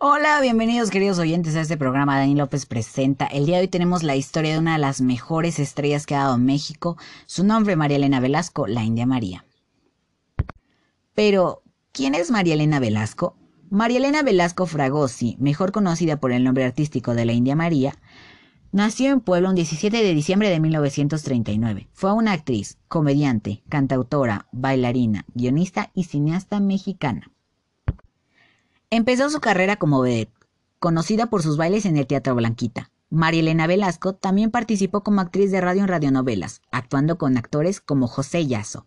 Hola, bienvenidos queridos oyentes a este programa. Dani López presenta. El día de hoy tenemos la historia de una de las mejores estrellas que ha dado México. Su nombre, María Elena Velasco, la India María. Pero, ¿quién es María Elena Velasco? María Elena Velasco Fragosi, mejor conocida por el nombre artístico de la India María, nació en Puebla un 17 de diciembre de 1939. Fue una actriz, comediante, cantautora, bailarina, guionista y cineasta mexicana. Empezó su carrera como vedette, conocida por sus bailes en el Teatro Blanquita. María Elena Velasco también participó como actriz de radio en radionovelas, actuando con actores como José Yazo.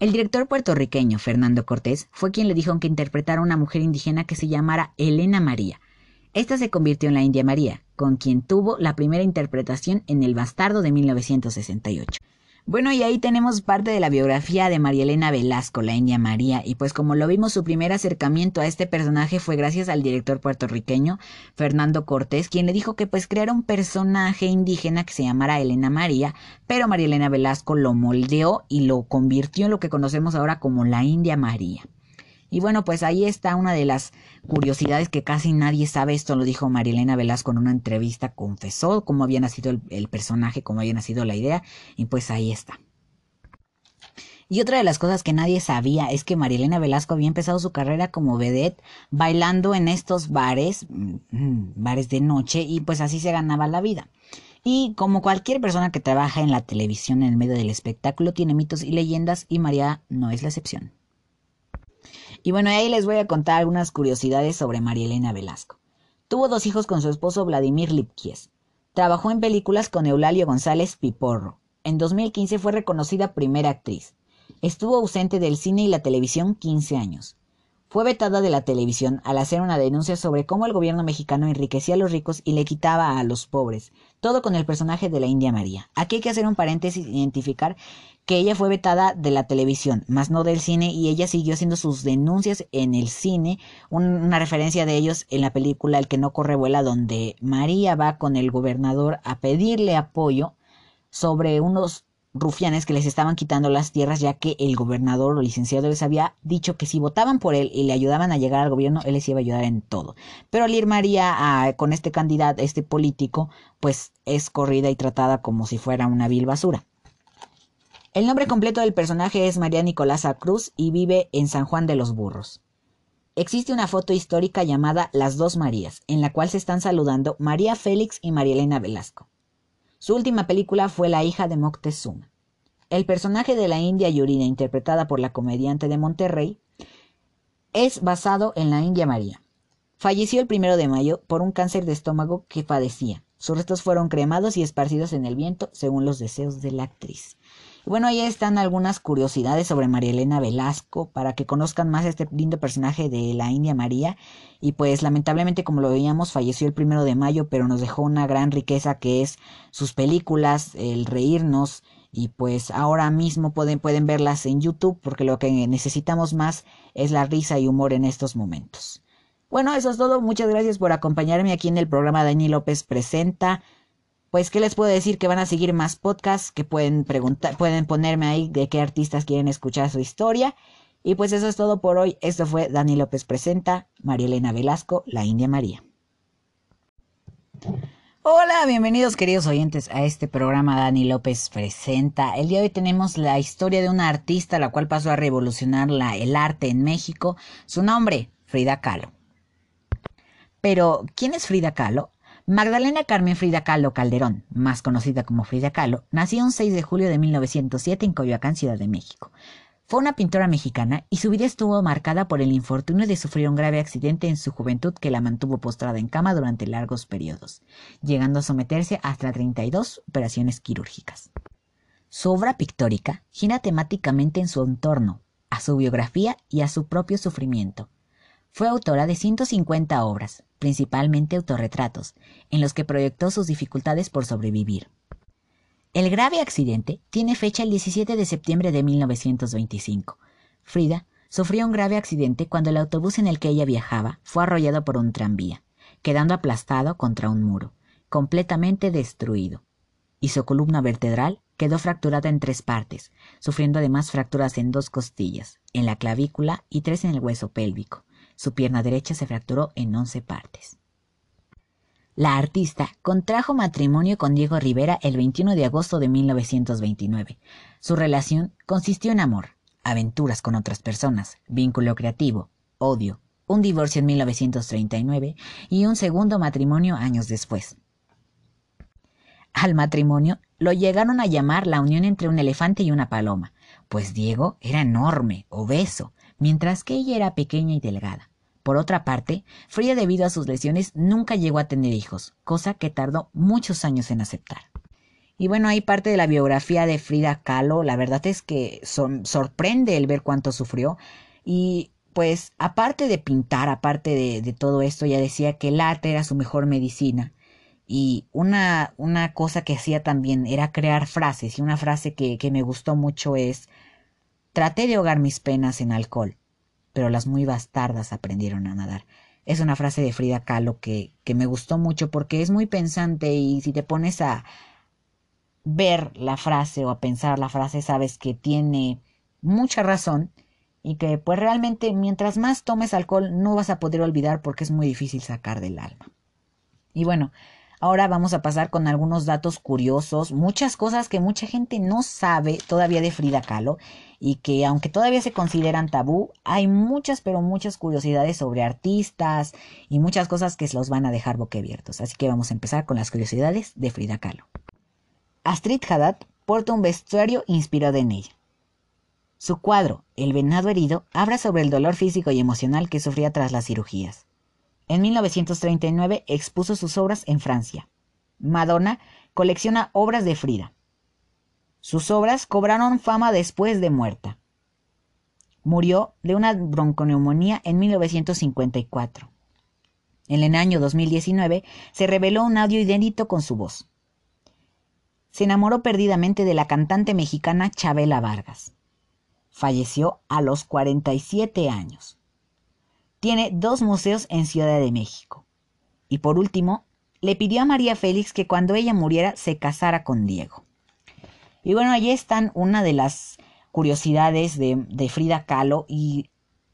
El director puertorriqueño Fernando Cortés fue quien le dijo que interpretara a una mujer indígena que se llamara Elena María. Esta se convirtió en la India María, con quien tuvo la primera interpretación en El Bastardo de 1968. Bueno, y ahí tenemos parte de la biografía de María Elena Velasco, la India María, y pues como lo vimos, su primer acercamiento a este personaje fue gracias al director puertorriqueño Fernando Cortés, quien le dijo que pues creara un personaje indígena que se llamara Elena María, pero María Elena Velasco lo moldeó y lo convirtió en lo que conocemos ahora como la India María. Y bueno, pues ahí está una de las curiosidades que casi nadie sabe. Esto lo dijo Marilena Velasco en una entrevista. Confesó cómo había nacido el, personaje, cómo había nacido la idea. Y pues ahí está. Y otra de las cosas que nadie sabía es que Marilena Velasco había empezado su carrera como vedette bailando en estos bares, mm, bares de noche, y pues así se ganaba la vida. Y como cualquier persona que trabaja en la televisión en el medio del espectáculo, tiene mitos y leyendas, y María no es la excepción. Y bueno, ahí les voy a contar algunas curiosidades sobre María Elena Velasco. Tuvo dos hijos con su esposo Vladimir Lipkies. Trabajó en películas con Eulalio González Piporro. En 2015 fue reconocida primera actriz. Estuvo ausente del cine y la televisión 15 años. Fue vetada de la televisión al hacer una denuncia sobre cómo el gobierno mexicano enriquecía a los ricos y le quitaba a los pobres, todo con el personaje de la India María. Aquí hay que hacer un paréntesis e identificar que ella fue vetada de la televisión, más no del cine, y ella siguió haciendo sus denuncias en el cine, una referencia de ellos en la película El que no corre vuela, donde María va con el gobernador a pedirle apoyo sobre unos rufianes que les estaban quitando las tierras, ya que el gobernador o licenciado les había dicho que si votaban por él y le ayudaban a llegar al gobierno, él les iba a ayudar en todo. Pero al ir María a, con este candidato, este político, pues es corrida y tratada como si fuera una vil basura. El nombre completo del personaje es María Nicolasa Cruz y vive en San Juan de los Burros. Existe una foto histórica llamada Las dos Marías, en la cual se están saludando María Félix y María Elena Velasco. Su última película fue La hija de Moctezuma. El personaje de la India Yurina, interpretada por la comediante de Monterrey, es basado en la India María. Falleció el primero de mayo por un cáncer de estómago que padecía. Sus restos fueron cremados y esparcidos en el viento según los deseos de la actriz. Bueno, ahí están algunas curiosidades sobre María Elena Velasco para que conozcan más este lindo personaje de la India María. Y pues lamentablemente, como lo veíamos, falleció el primero de mayo, pero nos dejó una gran riqueza que es sus películas, el reírnos. Y pues ahora mismo pueden, pueden verlas en YouTube porque lo que necesitamos más es la risa y humor en estos momentos. Bueno, eso es todo. Muchas gracias por acompañarme aquí en el programa Dani López Presenta pues, ¿qué les puedo decir? Que van a seguir más podcasts, que pueden preguntar, pueden ponerme ahí de qué artistas quieren escuchar su historia. Y pues eso es todo por hoy. Esto fue Dani López Presenta, María Elena Velasco, La India María. Hola, bienvenidos queridos oyentes a este programa Dani López Presenta. El día de hoy tenemos la historia de una artista la cual pasó a revolucionar la, el arte en México. Su nombre, Frida Kahlo. Pero, ¿quién es Frida Kahlo? Magdalena Carmen Frida Kahlo Calderón, más conocida como Frida Kahlo, nació un 6 de julio de 1907 en Coyoacán, Ciudad de México. Fue una pintora mexicana y su vida estuvo marcada por el infortunio de sufrir un grave accidente en su juventud que la mantuvo postrada en cama durante largos periodos, llegando a someterse hasta 32 operaciones quirúrgicas. Su obra pictórica gira temáticamente en su entorno, a su biografía y a su propio sufrimiento. Fue autora de 150 obras, principalmente autorretratos, en los que proyectó sus dificultades por sobrevivir. El grave accidente tiene fecha el 17 de septiembre de 1925. Frida sufrió un grave accidente cuando el autobús en el que ella viajaba fue arrollado por un tranvía, quedando aplastado contra un muro, completamente destruido, y su columna vertebral quedó fracturada en tres partes, sufriendo además fracturas en dos costillas, en la clavícula y tres en el hueso pélvico, Su pierna derecha se fracturó en 11 partes. La artista contrajo matrimonio con Diego Rivera el 21 de agosto de 1929. Su relación consistió en amor, aventuras con otras personas, vínculo creativo, odio, un divorcio en 1939 y un segundo matrimonio años después. Al matrimonio lo llegaron a llamar la unión entre un elefante y una paloma, pues Diego era enorme, obeso, mientras que ella era pequeña y delgada. Por otra parte, Frida debido a sus lesiones nunca llegó a tener hijos, cosa que tardó muchos años en aceptar. Y bueno, hay parte de la biografía de Frida Kahlo, la verdad es que sorprende el ver cuánto sufrió y pues aparte de pintar, aparte de, todo esto, ya decía que el arte era su mejor medicina. Y una, una cosa que hacía también era crear frases. Y una frase que, que me gustó mucho es, traté de ahogar mis penas en alcohol pero las muy bastardas aprendieron a nadar. Es una frase de Frida Kahlo que, que me gustó mucho porque es muy pensante y si te pones a ver la frase o a pensar la frase sabes que tiene mucha razón y que pues realmente mientras más tomes alcohol no vas a poder olvidar porque es muy difícil sacar del alma. Y bueno, Ahora vamos a pasar con algunos datos curiosos, muchas cosas que mucha gente no sabe todavía de Frida Kahlo y que aunque todavía se consideran tabú, hay muchas pero muchas curiosidades sobre artistas y muchas cosas que los van a dejar boquiabiertos. Así que vamos a empezar con las curiosidades de Frida Kahlo. Astrid Haddad porta un vestuario inspirado en ella. Su cuadro, El venado herido, habla sobre el dolor físico y emocional que sufría tras las cirugías. En 1939 expuso sus obras en Francia. Madonna colecciona obras de Frida. Sus obras cobraron fama después de muerta. Murió de una bronconeumonía en 1954. En el año 2019 se reveló un audio inédito con su voz. Se enamoró perdidamente de la cantante mexicana Chabela Vargas. Falleció a los 47 años. Tiene dos museos en Ciudad de México. Y por último, le pidió a María Félix que cuando ella muriera se casara con Diego. Y bueno, allí están una de las curiosidades de, de Frida Kahlo y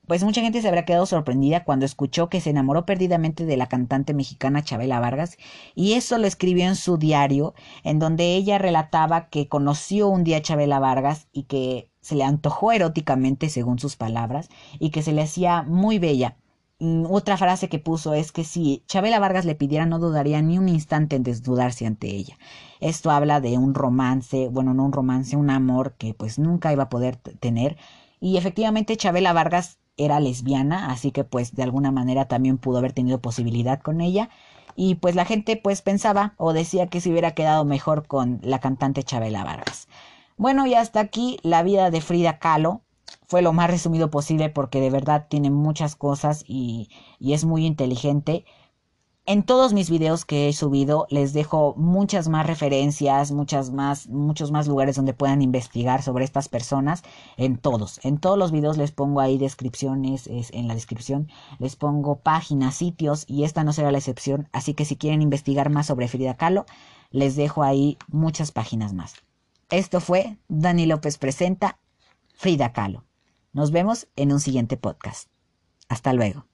pues mucha gente se habrá quedado sorprendida cuando escuchó que se enamoró perdidamente de la cantante mexicana Chabela Vargas y eso lo escribió en su diario en donde ella relataba que conoció un día a Chabela Vargas y que se le antojó eróticamente según sus palabras y que se le hacía muy bella. Mm, otra frase que puso es que si Chabela Vargas le pidiera no dudaría ni un instante en desnudarse ante ella. Esto habla de un romance, bueno, no un romance, un amor que pues nunca iba a poder tener. Y efectivamente Chabela Vargas era lesbiana, así que pues de alguna manera también pudo haber tenido posibilidad con ella. Y pues la gente pues pensaba o decía que se hubiera quedado mejor con la cantante Chabela Vargas. Bueno, y hasta aquí la vida de Frida Kahlo. Fue lo más resumido posible porque de verdad tiene muchas cosas y, y es muy inteligente. En todos mis videos que he subido les dejo muchas más referencias, muchas más, muchos más lugares donde puedan investigar sobre estas personas. En todos, en todos los videos les pongo ahí descripciones, es, en la descripción les pongo páginas, sitios y esta no será la excepción. Así que si quieren investigar más sobre Frida Kahlo, les dejo ahí muchas páginas más. Esto fue Dani López Presenta Frida Kahlo. Nos vemos en un siguiente podcast. Hasta luego.